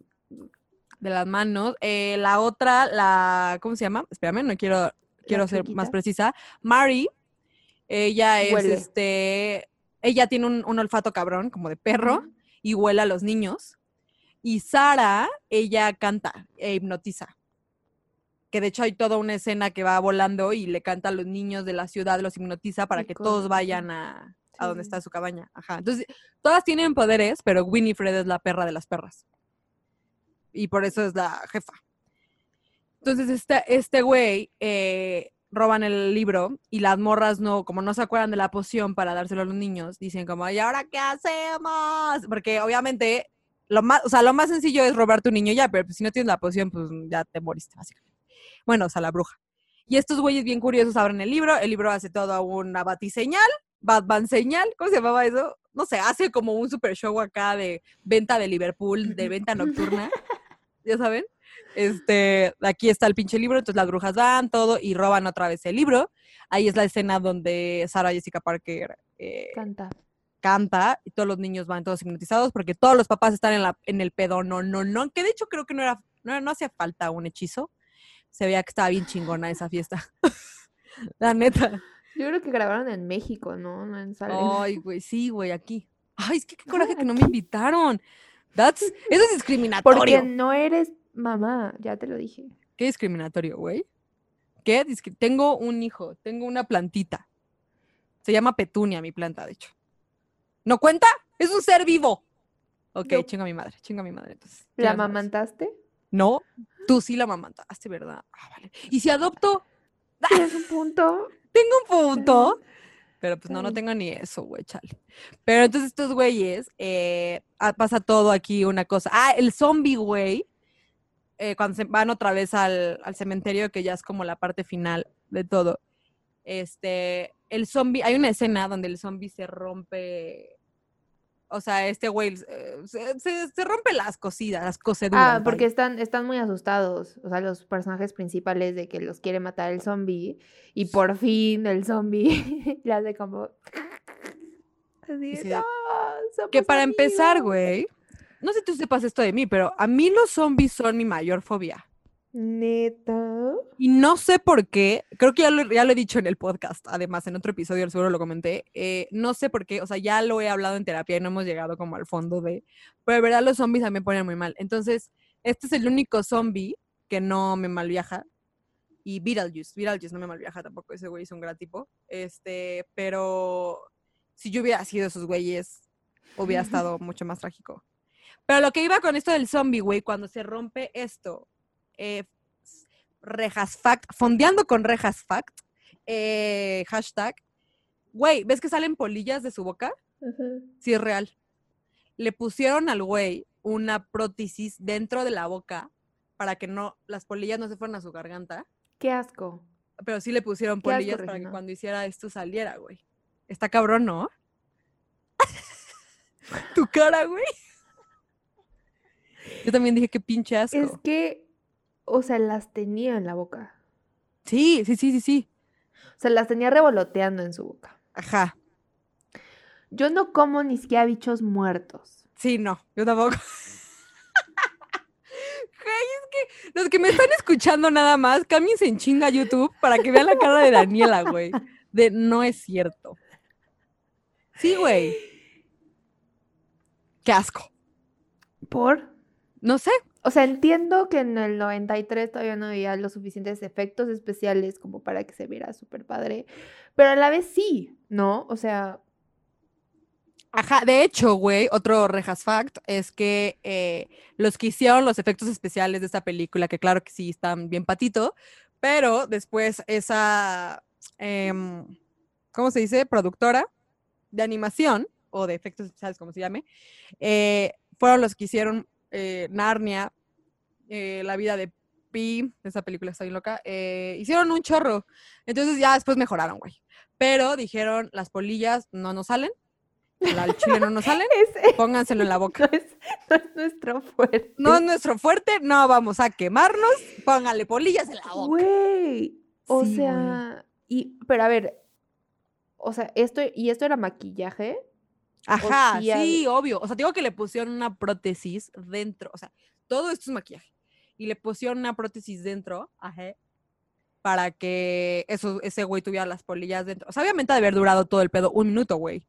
de las manos. Eh, la otra, la, ¿cómo se llama? Espérame, no quiero, quiero ser más precisa. Mari, ella es, Huele. este, ella tiene un, un olfato cabrón, como de perro. Y huele a los niños. Y Sara, ella canta e hipnotiza. Que de hecho hay toda una escena que va volando y le canta a los niños de la ciudad, los hipnotiza para que todos vayan a, a donde está su cabaña. Ajá. Entonces, todas tienen poderes, pero Winifred es la perra de las perras. Y por eso es la jefa. Entonces, este, este güey eh, roban el libro y las morras no, como no se acuerdan de la poción para dárselo a los niños, dicen como, ¿y ahora qué hacemos? Porque obviamente, lo más, o sea, lo más sencillo es robar tu niño ya, pero pues, si no tienes la poción, pues ya te moriste, básicamente. Bueno, o sea, la bruja. Y estos güeyes bien curiosos abren el libro, el libro hace toda una batiseñal, Batman señal, ¿cómo se llamaba eso? No sé, hace como un super show acá de venta de Liverpool, de venta nocturna, ya saben. Este, aquí está el pinche libro, entonces las brujas van, todo, y roban otra vez el libro. Ahí es la escena donde Sarah Jessica Parker eh, Canta. canta y todos los niños van todos hipnotizados porque todos los papás están en, la, en el pedo, no, no, no, que de hecho creo que no era, no, no hacía falta un hechizo. Se veía que estaba bien chingona esa fiesta. la neta. Yo creo que grabaron en México, ¿no? No en. Ay, güey, sí, güey, aquí. Ay, es que qué coraje que no me invitaron. That's, eso es discriminatorio. Porque no eres mamá, ya te lo dije. ¿Qué discriminatorio, güey? ¿Qué? Discri- tengo un hijo, tengo una plantita. Se llama Petunia, mi planta, de hecho. ¿No cuenta? Es un ser vivo. Ok, No. chingo a mi madre, chingo a mi madre. Entonces, ¿La amamantaste? No, tú sí la mamantaste, ¿verdad? Ah, vale. ¿Y si adopto? ¿Tienes un punto? Tengo un punto. Pero pues no, no tengo ni eso, güey, chale. Pero entonces estos güeyes, eh, pasa todo aquí una cosa. Ah, el zombie, güey, eh, cuando se van otra vez al, al cementerio, que ya es como la parte final de todo. Este, el zombie, hay una escena donde el zombie se rompe, o sea, este güey eh, se, se- se rompe las cosidas, las coseduras. Ah, porque están, están muy asustados, o sea, los personajes principales de que los quiere matar el zombie y por fin el zombie le hace como... Así sí, "No, Que para empezar, amigos". güey, no sé si tú sepas esto de mí, pero a mí los zombies son mi mayor fobia. Neta. Y no sé por qué, creo que ya lo, ya lo he dicho en el podcast, además en otro episodio seguro lo comenté, eh, no sé por qué, o sea, ya lo he hablado en terapia y no hemos llegado como al fondo de, pero de verdad los zombies a mí me ponen muy mal. Entonces, este es el único zombie que no me malviaja. Y Beetlejuice, Beetlejuice no me malviaja tampoco, ese güey es un gran tipo. Este, pero si yo hubiera sido esos güeyes, hubiera estado mucho más trágico. Pero lo que iba con esto del zombie, güey, cuando se rompe esto, eh, rejas fact, fondeando con rejas fact, eh, hashtag, güey, ¿ves que salen polillas de su boca? Sí, es real. Le pusieron al güey una prótesis dentro de la boca para que no, las polillas no se fueran a su garganta, Qué asco. pero sí le pusieron asco, polillas para que cuando hiciera esto saliera, güey. Está cabrón, ¿no? tu cara, güey. Yo también dije que pinche asco. Es que, o sea, las tenía en la boca. Sí, sí, sí, sí, sí. O sea, las tenía revoloteando en su boca. Ajá. Yo no como ni siquiera bichos muertos. Sí, no, yo tampoco. Güey, es que los que me están escuchando nada más, cámbiense en chinga YouTube para que vean la cara de Daniela, güey. De no es cierto. Sí, güey. Qué asco. ¿Por? No sé. O sea, entiendo que en el 93 todavía no había los suficientes efectos especiales como para que se viera súper padre. Pero a la vez sí, ¿no? O sea, Ajá, de hecho, güey, otro rejas fact es que eh, los que hicieron los efectos especiales de esta película, que claro que sí están bien patito, pero después esa, em, ¿cómo se dice? Productora de animación o de efectos especiales, como se llame, eh, fueron los que hicieron eh, Narnia, eh, La vida de Pi, esa película está bien loca, eh, hicieron un chorro. Entonces ya después mejoraron, güey. Pero dijeron, las polillas no nos salen, la- al chile no nos salen, pónganselo en la boca. no es, no es nuestro fuerte. No es nuestro fuerte, no vamos a quemarnos, póngale polillas en la boca. Güey. O Sí, sea, y, pero a ver, o sea, esto, ¿y esto era maquillaje? Ajá, sí obvio. O sea, digo que le pusieron una prótesis dentro. O sea, todo esto es maquillaje. Y le pusieron una prótesis dentro, ajá, para que eso, ese güey tuviera las polillas dentro. O sea, obviamente ha de haber durado todo el pedo un minuto, güey.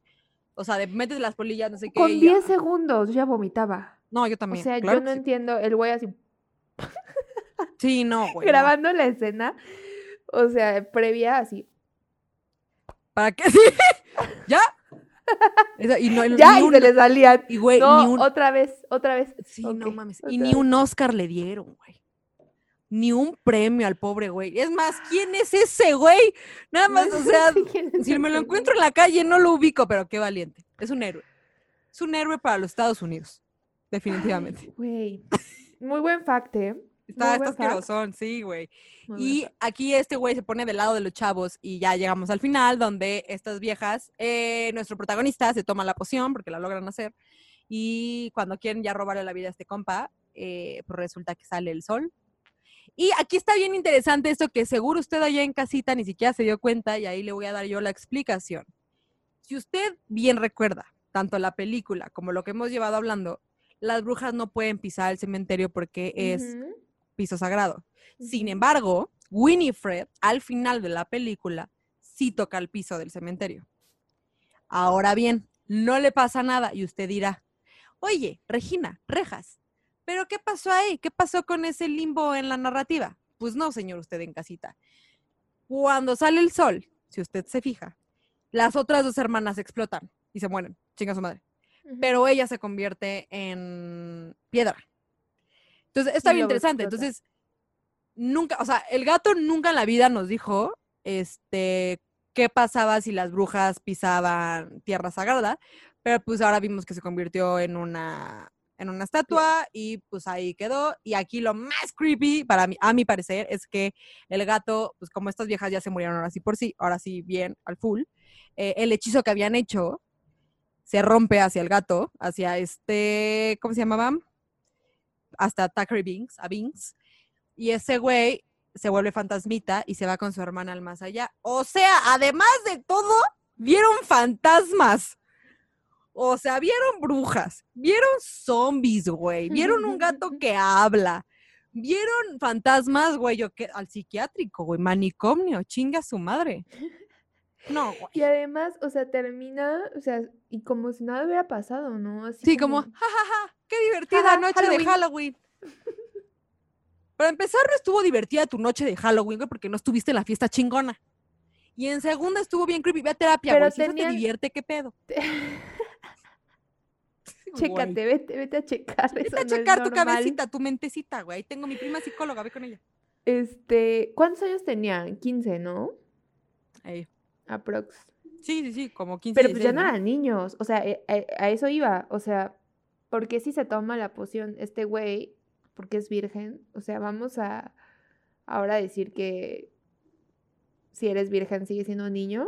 O sea, de metes las polillas, no sé qué. Con y- 10 segundos ya vomitaba. No, yo O también. sea, claro yo no sí. entiendo, el güey así Sí, no, güey. no. grabando la escena, o sea, previa así. ¿Para qué? Sí. ¿Ya? Y no, Ya, ni y un- se le salían. y, güey, No, ni un, otra vez, otra vez. Sí, no mames. Y ni vez. un Oscar le dieron, güey. Ni un premio al pobre güey. Es más, ¿quién es ese güey? Nada más, o sea, Sí, ¿quién es si me lo encuentro en la calle no lo ubico, pero qué valiente. Es un héroe. Es un héroe para los Estados Unidos. Definitivamente. Güey. Muy buen fact, ¿eh? Está, está asquerosón, sí, güey. Y aquí este güey se pone del lado de los chavos y ya llegamos al final donde estas viejas, eh, nuestro protagonista se toma la poción porque la logran hacer y cuando quieren ya robarle la vida a este compa, eh, pues resulta que sale el sol. Y aquí está bien interesante esto que seguro usted allá en casita ni siquiera se dio cuenta y ahí le voy a dar yo la explicación. Si usted bien recuerda, tanto la película como lo que hemos llevado hablando, las brujas no pueden pisar el cementerio porque es piso sagrado. Sin embargo, Winifred, al final de la película, sí toca el piso del cementerio. Ahora bien, no le pasa nada y usted dirá, oye, Regina, rejas, ¿pero qué pasó ahí? ¿Qué pasó con ese limbo en la narrativa? Pues no, señor, usted en casita. Cuando sale el sol, si usted se fija, las otras dos hermanas explotan y se mueren, chinga su madre pero ella se convierte en piedra. Entonces, está bien interesante. explota. Entonces, nunca, o sea, el gato nunca en la vida nos dijo, este, qué pasaba si las brujas pisaban tierra sagrada, pero pues ahora vimos que se convirtió en una, en una estatua y pues ahí quedó. Y aquí lo más creepy, para mí, a mi parecer, es que el gato, pues como estas viejas ya se murieron ahora sí por sí, ahora sí bien al full, eh, el hechizo que habían hecho se rompe hacia el gato, hacia este, ¿cómo se llamaba? Hasta Thackeray Binks, a Binks. Y ese güey se vuelve fantasmita y se va con su hermana al más allá. O sea, además de todo, vieron fantasmas. O sea, vieron brujas, vieron zombies, güey, vieron un gato que habla, vieron fantasmas, güey, yo que al psiquiátrico, güey, manicomio, chinga su madre. No, güey. Y además, o sea, termina, o sea, y como si nada hubiera pasado, ¿no? Así Sí, como, jajaja, qué divertida noche Halloween". de Halloween. Para empezar, no estuvo divertida tu noche de Halloween, güey, porque no estuviste en la fiesta chingona. Y en segunda estuvo bien creepy. Ve a terapia, Pero güey. Si eso te divierte, ¿qué pedo? Chécate, vete, vete a checar. Vete eso a no checar tu normal. cabecita, tu mentecita, güey. Ahí tengo mi prima psicóloga, ve con ella. Este, ¿cuántos años tenían? 15, ¿no? Ahí. Aprox. Sí, sí, sí, como 15 Pero pues ya 16, no ¿no? eran niños, o sea, eh, eh, a eso iba, o sea, ¿por qué si se toma la poción este güey, porque es virgen? O sea, vamos a ahora decir que si eres virgen sigue siendo un niño.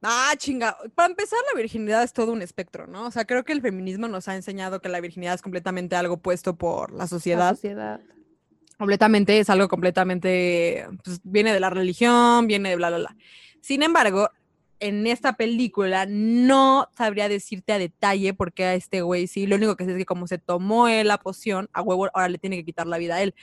Ah, chinga. Para empezar, la virginidad es todo un espectro, ¿no? O sea, creo que el feminismo nos ha enseñado que la virginidad es completamente algo puesto por la La sociedad. sociedad. completamente, es algo completamente, pues, viene de la religión, viene de bla, bla, bla. Sin embargo, en esta película no sabría decirte a detalle por qué a este güey sí, lo único que sé es que como se tomó él la poción, a huevo ahora le tiene que quitar la vida a él.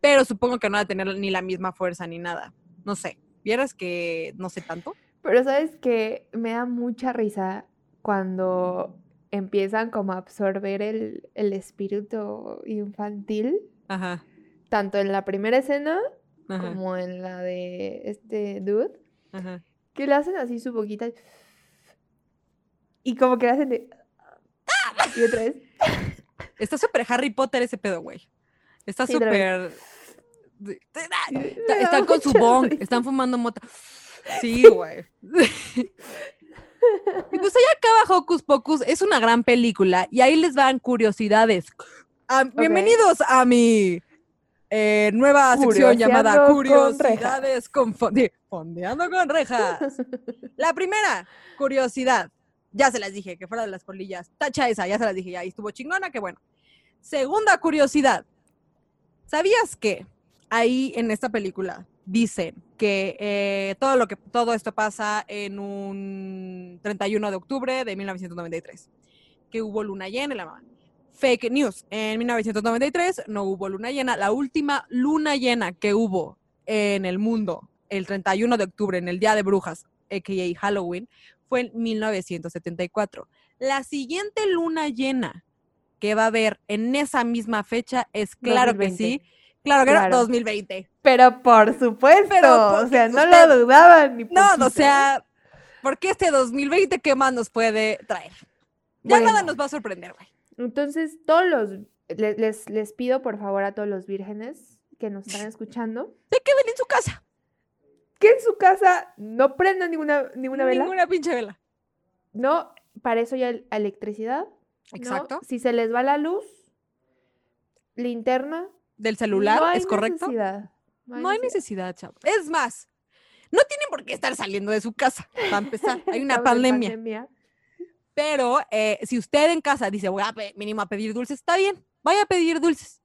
Pero supongo que no va a tener ni la misma fuerza ni nada. No sé. ¿Vieras que no sé tanto? Pero sabes que me da mucha risa cuando empiezan como a absorber el, el espíritu infantil, Ajá. tanto en la primera escena Ajá. como en la de este dude. ajá. Que le hacen así su boquita y como que le hacen de y otra vez Está súper Harry Potter ese pedo, güey. Está súper... Están con su bong, están fumando mota. Sí, güey. y pues allá acaba Hocus Pocus, es una gran película y ahí les van curiosidades. Ah, Bienvenidos a mi eh, nueva sección llamada con Curiosidades con, Fondeando con rejas. La primera, curiosidad. Ya se las dije, que fuera de las polillas. Tacha esa, ya se las dije, ya. Y estuvo chingona, que bueno. Segunda curiosidad. ¿Sabías que ahí en esta película dicen que eh, todo lo que todo esto pasa en un 31 de octubre de 1993, que hubo luna llena en la mamá. Fake news. En 1993 no hubo luna llena. La última luna llena que hubo en el mundo, el 31 de octubre, en el Día de Brujas, a.k.a. Halloween, fue en 1974. La siguiente luna llena que va a haber en esa misma fecha es claro que 2020. sí. Claro que era Claro. 2020. Pero por supuesto, Pero o sea, no usted- lo dudaban ni No, poquito. o sea, porque este 2020, ¿qué más nos puede traer? Ya nada nos va a sorprender, güey. Entonces, todos los, le- les, les pido por favor a todos los vírgenes que nos están escuchando, Se queden en su casa. que en su casa no prendan ninguna, ninguna vela, Ninguna pinche vela. no, para eso ya el- electricidad, ¿no? Exacto. Si se les va la luz, linterna, Del celular, no hay ¿es correcto? necesidad, No hay necesidad, chavo. Es más, no tienen por qué estar saliendo de su casa, para empezar. Hay una pandemia. pandemia. Pero eh, si usted en casa dice, voy a mínimo a pedir dulces, está bien, vaya a pedir dulces.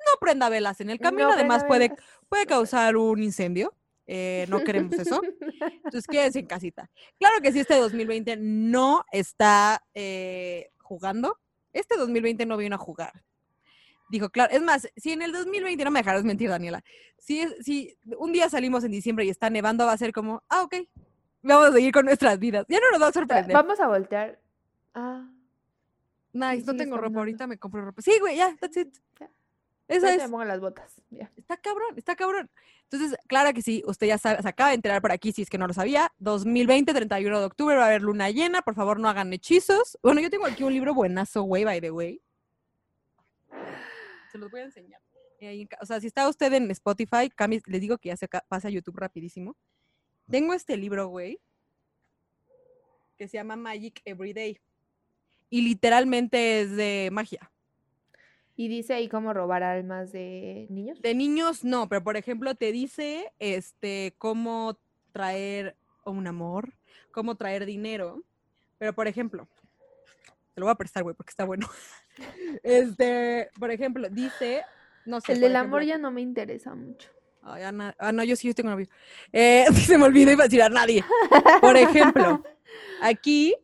No prenda velas en el camino, No además puede, puede causar un incendio. eh, no queremos eso. Entonces quédense en casita. Claro que si este 2020 no está eh, jugando, este 2020 no vino a jugar. Dijo, claro, es más, si en el 2020, no me dejarás mentir, Daniela, si, si un día salimos en diciembre y está nevando, va a ser como, ah, ok, vamos a seguir con nuestras vidas. Ya no nos va a sorprender. Vamos a voltear. Ah, Nice, no sigues tengo ropa, ahorita me compro ropa. Sí, güey, ya, that's it. Eso ahorita es. me pongo las botas. Ya. Está cabrón, está cabrón. Entonces, claro que sí, usted ya sabe, se acaba de enterar por aquí, si es que no lo sabía. 2020, 31 de octubre, va a haber luna llena. Por favor, no hagan hechizos. Bueno, yo tengo aquí un libro buenazo, güey, by the way. Se los voy a enseñar. O sea, si está usted en Spotify, cambie- les digo que ya se pasa a YouTube rapidísimo. Tengo este libro, güey, que se llama Magic Everyday. Y literalmente es de magia. Y dice ahí cómo robar almas de niños. De niños no, pero por ejemplo te dice este cómo traer un amor, cómo traer dinero. Pero por ejemplo, te lo voy a prestar, güey, porque está bueno. Este, por ejemplo, dice, no sé. El del amor ya no me interesa mucho. Ay, Ana- ah, no, yo sí, yo tengo novio. Eh, se me olvidó, iba a decir a nadie. Por ejemplo, aquí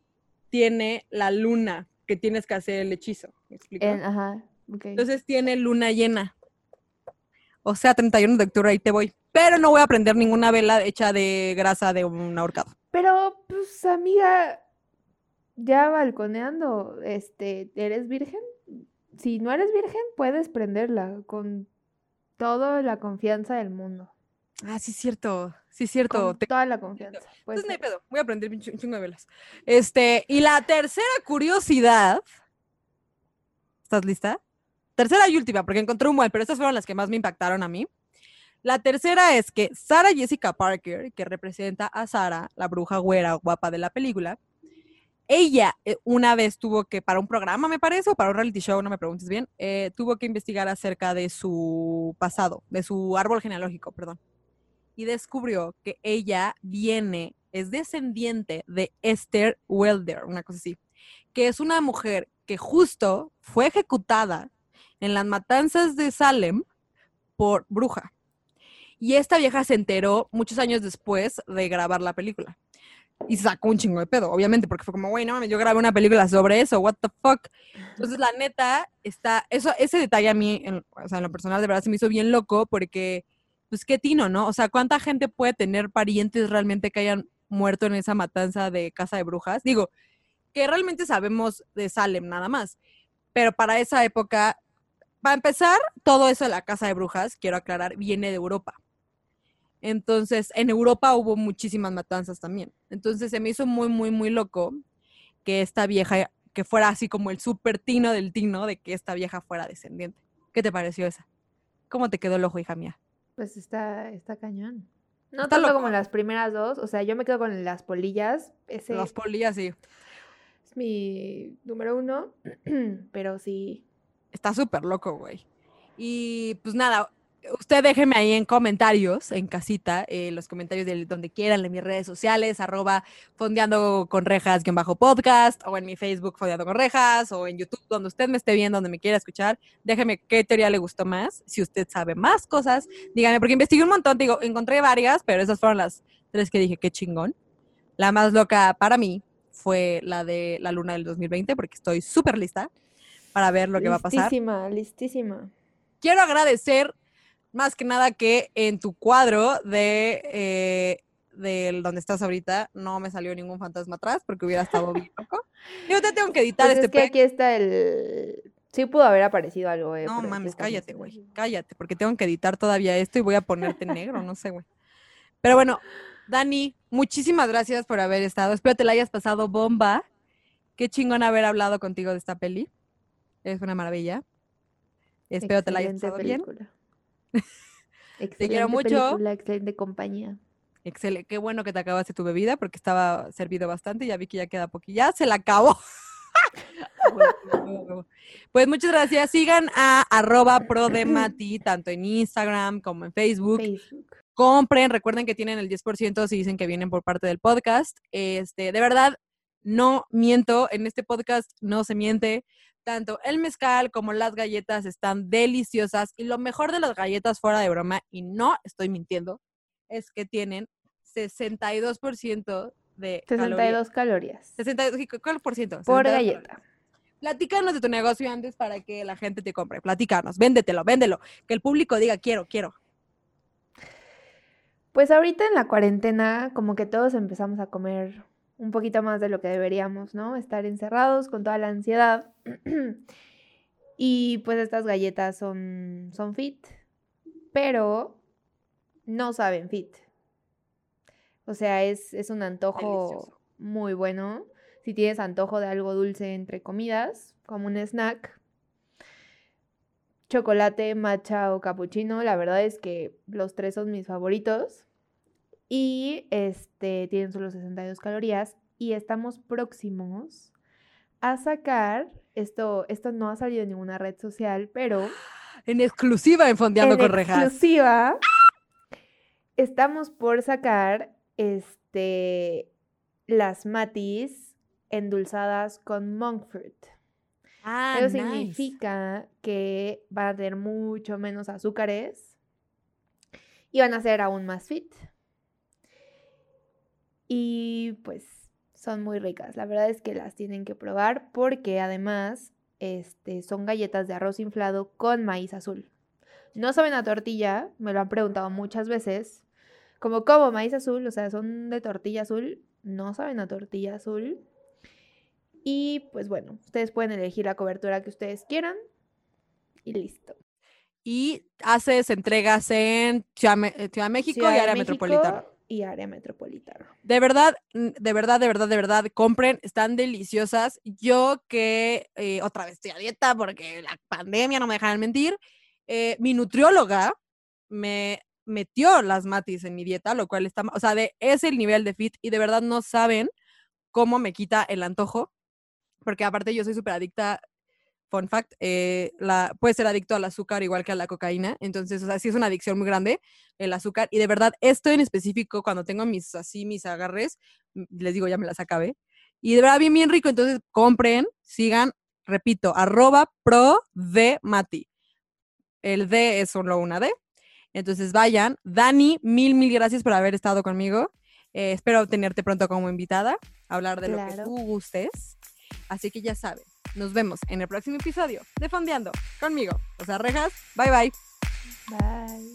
tiene la luna que tienes que hacer el hechizo. ¿Me explico? En- ajá. Entonces tiene luna llena. O sea, 31 de octubre ahí te voy. Pero no voy a prender ninguna vela hecha de grasa de un ahorcado. Pero, pues, amiga, ya balconeando, este, ¿eres virgen? Si no eres virgen, puedes prenderla con toda la confianza del mundo. Ah, sí es cierto. Sí es cierto. Con Te- toda la confianza. puede Entonces no hay pedo. Voy a prender un ch- un chingo de velas. Este, y la tercera curiosidad. ¿Estás lista? Tercera y última, porque encontré un buen, pero estas fueron las que más me impactaron a mí. La tercera es que Sarah Jessica Parker, que representa a Sarah, la bruja güera guapa de la película, ella eh, una vez tuvo que, para un programa me parece, o para un reality show, no me preguntes bien, eh, tuvo que investigar acerca de su pasado, de su árbol genealógico, perdón. Y descubrió que ella viene, es descendiente de Esther Welder, una cosa así, que es una mujer que justo fue ejecutada en las matanzas de Salem por bruja. Y esta vieja se enteró muchos años después de grabar la película. Y sacó un chingo de pedo, obviamente, porque fue como, güey, no mames, yo grabé una película sobre eso, what the fuck. Entonces, la neta, está, eso, ese detalle a mí, en, o sea, en lo personal, de verdad se me hizo bien loco, porque, pues, qué tino, ¿no? O sea, ¿cuánta gente puede tener parientes realmente que hayan muerto en esa matanza de casa de brujas? Digo, que realmente sabemos de Salem nada más, pero para esa época, para empezar, todo eso de la casa de brujas, quiero aclarar, viene de Europa. Entonces, en Europa hubo muchísimas matanzas también. Entonces, se me hizo muy, muy, muy loco que esta vieja, que fuera así como el súper tino del tino de que esta vieja fuera descendiente. ¿Qué te pareció esa? ¿Cómo te quedó el ojo, hija mía? Pues está, está cañón. No Está tanto loco. como las primeras dos, o sea, yo me quedo con las polillas, ese Las polillas, sí. es mi número uno, pero sí, Está súper loco, güey. Y pues nada, usted déjeme ahí en comentarios, en casita, eh, los comentarios de donde quieran, en mis redes sociales, arroba fondeando con rejas, guion bajo podcast, o en mi Facebook fondeando con rejas, o en YouTube, donde usted me esté viendo, donde me quiera escuchar. Déjeme qué teoría le gustó más. Si usted sabe más cosas, dígame, porque investigué un montón, digo, encontré varias, pero esas fueron las tres que dije, qué chingón. La más loca para mí fue la de la luna del 2020, porque estoy súper lista para ver lo que va a pasar. Listísima, listísima. Quiero agradecer más que nada que en tu cuadro de, eh, del donde estás ahorita no me salió ningún fantasma atrás porque hubiera estado bien loco. Yo te tengo que editar Pues este es que aquí está el... Sí pudo haber aparecido algo, eh. No mames, cállate, güey. Cállate, porque tengo que editar todavía esto y voy a ponerte negro, no sé, güey. Pero bueno, Dani, muchísimas gracias por haber estado. Espero te la hayas pasado bomba. Qué chingón haber hablado contigo de esta peli. Es una maravilla. Espero te la hayas pasado bien. Película. Excelente mucho. película, excelente compañía. Excelente, qué bueno que te acabaste tu bebida porque estaba servido bastante. Ya vi que ya queda poquilla. Se la acabó. Pues muchas gracias. Sigan a arroba prodemati, tanto en Instagram como en Facebook. Facebook. Compren, recuerden que tienen el 10% si dicen que vienen por parte del podcast. Este, de verdad, no miento, en este podcast no se miente. Tanto el mezcal como las galletas están deliciosas y lo mejor de las galletas fuera de broma, y no estoy mintiendo, es que tienen 62% de calorías. 62 calorías. 62, ¿qué- ¿Cuál por ciento? Por 62 galleta. calorías. Platícanos de tu negocio antes para que la gente te compre. Platícanos, véndetelo, véndelo. Que el público diga quiero, quiero. Pues ahorita en la cuarentena, como que todos empezamos a comer un poquito más de lo que deberíamos, ¿no? Estar encerrados con toda la ansiedad. y pues estas galletas son, son fit, pero no saben fit. O sea, es, es un antojo Delicioso. muy bueno. Si tienes antojo de algo dulce entre comidas, como un snack, chocolate, matcha o cappuccino, la verdad es que los tres son mis favoritos. Y este tienen solo 62 calorías y estamos próximos a sacar esto esto no ha salido en ninguna red social, pero En exclusiva en Fondeando en con Rejas. exclusiva estamos por sacar este las matis endulzadas con monk fruit. Ah, Eso nice. significa que van a tener mucho menos azúcares y van a ser aún más fit. Y pues son muy ricas. La verdad es que las tienen que probar porque además este, son galletas de arroz inflado con maíz azul. No saben a tortilla, me lo han preguntado muchas veces. Como, ¿cómo maíz azul? O sea, son de tortilla azul. No saben a tortilla azul. Y pues bueno, ustedes pueden elegir la cobertura que ustedes quieran. Y listo. Y haces entregas en Ciudad, eh, Ciudad de México Ciudad y área metropolitana. Y área metropolitana. De verdad, de verdad, de verdad, de verdad, compren, están deliciosas. Yo que eh, otra vez estoy a dieta porque la pandemia no me dejan mentir, eh, mi nutrióloga me metió las matis en mi dieta, lo cual está, o sea, de, es el nivel de fit y de verdad no saben cómo me quita el antojo, porque aparte yo soy súper adicta, fun fact, eh, la, puede ser adicto al azúcar igual que a la cocaína, entonces, o sea, sí es una adicción muy grande el azúcar y de verdad esto en específico cuando tengo mis así mis agarres m- les digo ya me las acabé y de verdad bien bien rico entonces compren sigan repito arroba pro de mati el D es solo una D entonces vayan Dani mil mil gracias por haber estado conmigo Eh, espero tenerte pronto como invitada a hablar de lo que tú gustes así que ya saben nos vemos en el próximo episodio de Fondeando. Conmigo o sea rejas. Bye bye. Bye.